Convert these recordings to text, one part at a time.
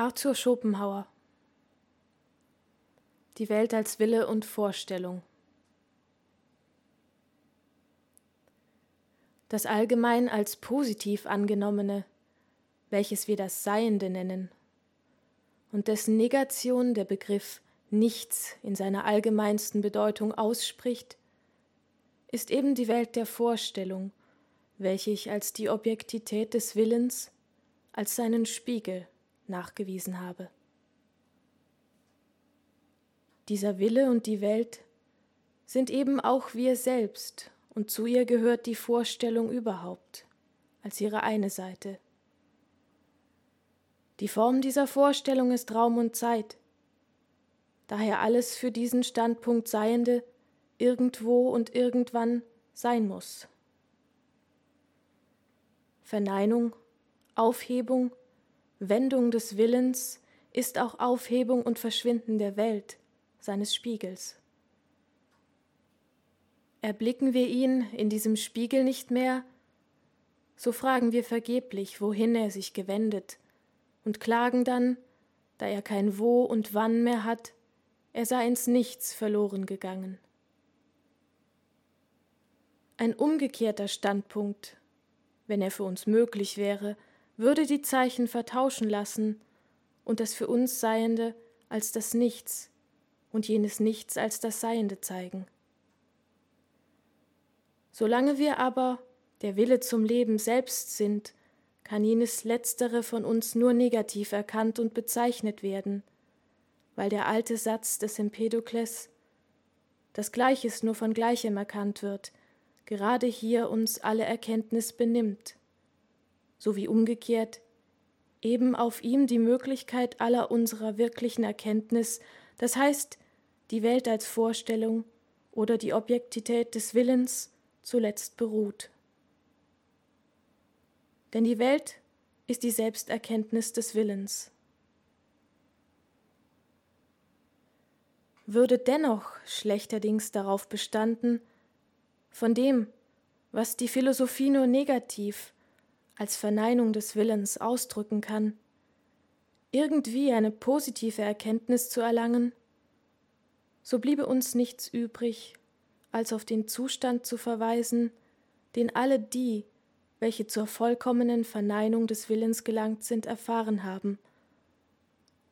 Arthur Schopenhauer. Die Welt als Wille und Vorstellung. Das allgemein als positiv angenommene, welches wir das Seiende nennen, und dessen Negation der Begriff nichts in seiner allgemeinsten Bedeutung ausspricht, ist eben die Welt der Vorstellung, welche ich als die Objektität des Willens, als seinen Spiegel nachgewiesen habe. Dieser Wille und die Welt sind eben auch wir selbst, und zu ihr gehört die Vorstellung überhaupt als ihre eine Seite. Die Form dieser Vorstellung ist Raum und Zeit, daher alles für diesen Standpunkt Seiende irgendwo und irgendwann sein muss. Verneinung, Aufhebung, Wendung des Willens ist auch Aufhebung und Verschwinden der Welt, seines Spiegels. Erblicken wir ihn in diesem Spiegel nicht mehr, so fragen wir vergeblich, wohin er sich gewendet, und klagen dann, da er kein Wo und Wann mehr hat, er sei ins Nichts verloren gegangen. Ein umgekehrter Standpunkt, wenn er für uns möglich wäre, würde die Zeichen vertauschen lassen und das für uns Seiende als das Nichts und jenes Nichts als das Seiende zeigen. Solange wir aber der Wille zum Leben selbst sind, kann jenes Letztere von uns nur negativ erkannt und bezeichnet werden, weil der alte Satz des Empedokles, das Gleiches nur von Gleichem erkannt wird, gerade hier uns alle Erkenntnis benimmt, so wie umgekehrt eben auf ihm die Möglichkeit aller unserer wirklichen Erkenntnis, das heißt die Welt als Vorstellung oder die Objektität des Willens zuletzt beruht. Denn die Welt ist die Selbsterkenntnis des Willens. Würde dennoch schlechterdings darauf bestanden, von dem, was die Philosophie nur negativ als Verneinung des Willens ausdrücken kann, irgendwie eine positive Erkenntnis zu erlangen, so bliebe uns nichts übrig, als auf den Zustand zu verweisen, den alle die, welche zur vollkommenen Verneinung des Willens gelangt sind, erfahren haben,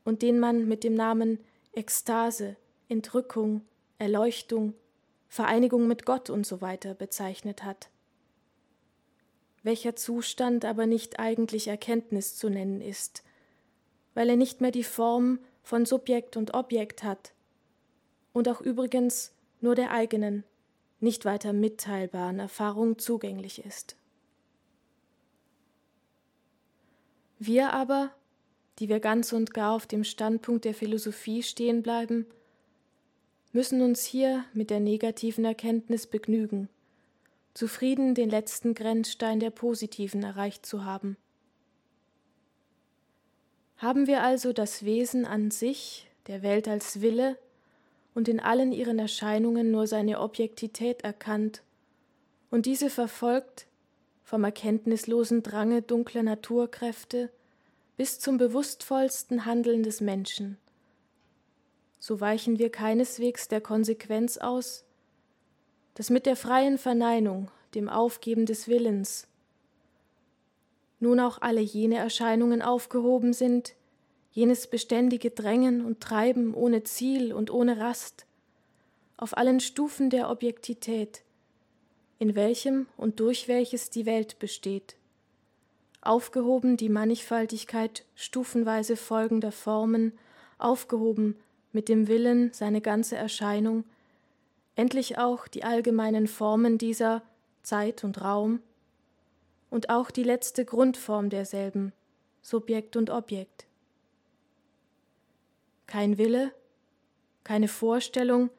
und den man mit dem Namen Ekstase, Entrückung, Erleuchtung, Vereinigung mit Gott und so bezeichnet hat. Welcher Zustand aber nicht eigentlich Erkenntnis zu nennen ist, weil er nicht mehr die Form von Subjekt und Objekt hat und auch übrigens nur der eigenen, nicht weiter mitteilbaren Erfahrung zugänglich ist. Wir aber, die wir ganz und gar auf dem Standpunkt der Philosophie stehen bleiben, müssen uns hier mit der negativen Erkenntnis begnügen, zufrieden den letzten Grenzstein der positiven erreicht zu haben. Haben wir also das Wesen an sich, der Welt als Wille und in allen ihren Erscheinungen nur seine Objektität erkannt und diese verfolgt vom erkenntnislosen Drange dunkler Naturkräfte bis zum bewusstvollsten Handeln des Menschen, so weichen wir keineswegs der Konsequenz aus, dass mit der freien Verneinung, dem Aufgeben des Willens, nun auch alle jene Erscheinungen aufgehoben sind, jenes beständige Drängen und Treiben ohne Ziel und ohne Rast, auf allen Stufen der Objektität, in welchem und durch welches die Welt besteht, aufgehoben die Mannigfaltigkeit stufenweise folgender Formen, aufgehoben mit dem Willen seine ganze Erscheinung, endlich auch die allgemeinen Formen dieser Zeit und Raum und auch die letzte Grundform derselben, Subjekt und Objekt. Kein Wille, keine Vorstellung,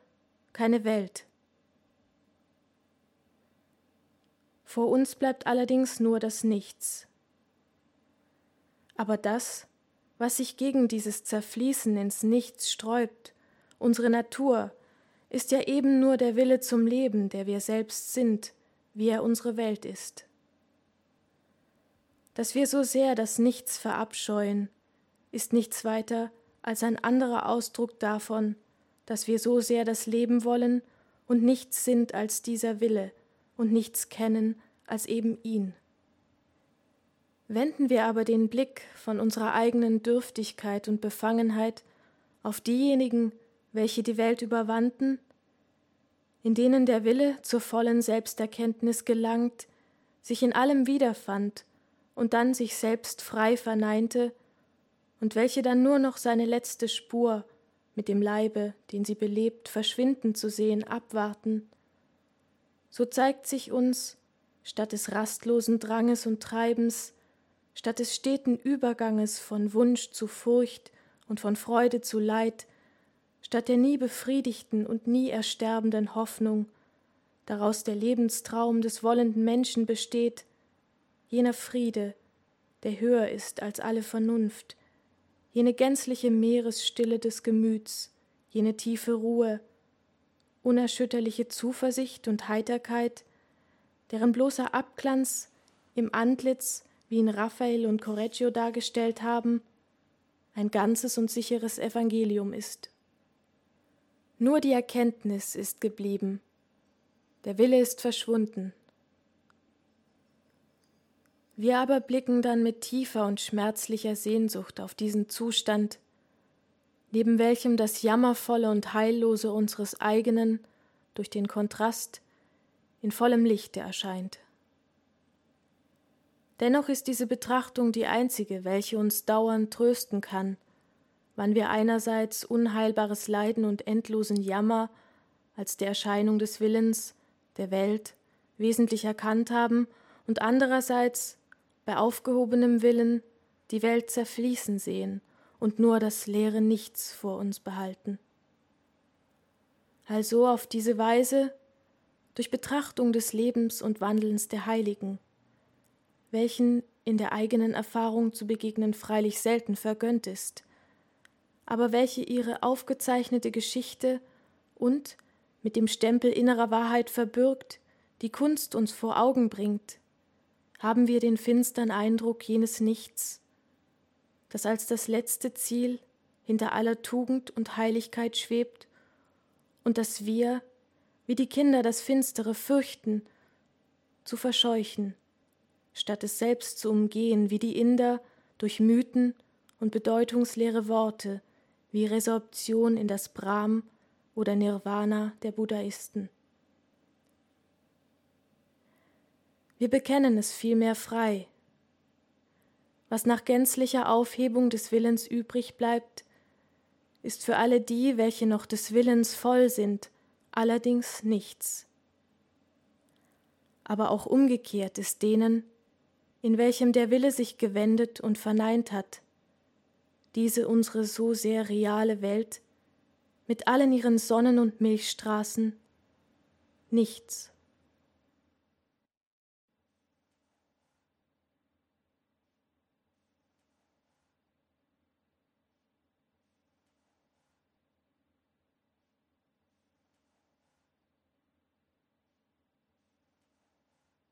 keine Welt. Vor uns bleibt allerdings nur das Nichts. Aber das, was sich gegen dieses Zerfließen ins Nichts sträubt, unsere Natur, ist ja eben nur der Wille zum Leben, der wir selbst sind, wie er unsere Welt ist. Dass wir so sehr das Nichts verabscheuen, ist nichts weiter als ein anderer Ausdruck davon, dass wir so sehr das Leben wollen und nichts sind als dieser Wille und nichts kennen als eben ihn. Wenden wir aber den Blick von unserer eigenen Dürftigkeit und Befangenheit auf diejenigen, welche die Welt überwanden, in denen der Wille zur vollen Selbsterkenntnis gelangt, sich in allem wiederfand und dann sich selbst frei verneinte, und welche dann nur noch seine letzte Spur mit dem Leibe, den sie belebt, verschwinden zu sehen, abwarten, so zeigt sich uns, statt des rastlosen Dranges und Treibens, statt des steten Überganges von Wunsch zu Furcht und von Freude zu Leid, statt der nie befriedigten und nie ersterbenden Hoffnung, daraus der Lebenstraum des wollenden Menschen besteht, jener Friede, der höher ist als alle Vernunft, jene gänzliche Meeresstille des Gemüts, jene tiefe Ruhe, unerschütterliche Zuversicht und Heiterkeit, deren bloßer Abglanz im Antlitz, wie ihn Raphael und Correggio dargestellt haben, ein ganzes und sicheres Evangelium ist. Nur die Erkenntnis ist geblieben, der Wille ist verschwunden. Wir aber blicken dann mit tiefer und schmerzlicher Sehnsucht auf diesen Zustand, neben welchem das Jammervolle und Heillose unseres eigenen durch den Kontrast in vollem Lichte erscheint. Dennoch ist diese Betrachtung die einzige, welche uns dauernd trösten kann, wann wir einerseits unheilbares Leiden und endlosen Jammer als der Erscheinung des Willens, der Welt, wesentlich erkannt haben und andererseits bei aufgehobenem Willen die Welt zerfließen sehen und nur das leere Nichts vor uns behalten. Also auf diese Weise, durch Betrachtung des Lebens und Wandelns der Heiligen, welchen in der eigenen Erfahrung zu begegnen freilich selten vergönnt ist, aber welche ihre aufgezeichnete Geschichte und, mit dem Stempel innerer Wahrheit verbürgt, die Kunst uns vor Augen bringt, haben wir den finstern Eindruck jenes Nichts, das als das letzte Ziel hinter aller Tugend und Heiligkeit schwebt und das wir, wie die Kinder das Finstere fürchten, zu verscheuchen, statt es selbst zu umgehen, wie die Inder durch Mythen und bedeutungsleere Worte, wie Resorption in das Brahm oder Nirvana der Buddhaisten. Wir bekennen es vielmehr frei. Was nach gänzlicher Aufhebung des Willens übrig bleibt, ist für alle die, welche noch des Willens voll sind, allerdings nichts. Aber auch umgekehrt ist denen, in welchem der Wille sich gewendet und verneint hat, diese unsere so sehr reale Welt mit allen ihren Sonnen und Milchstraßen nichts.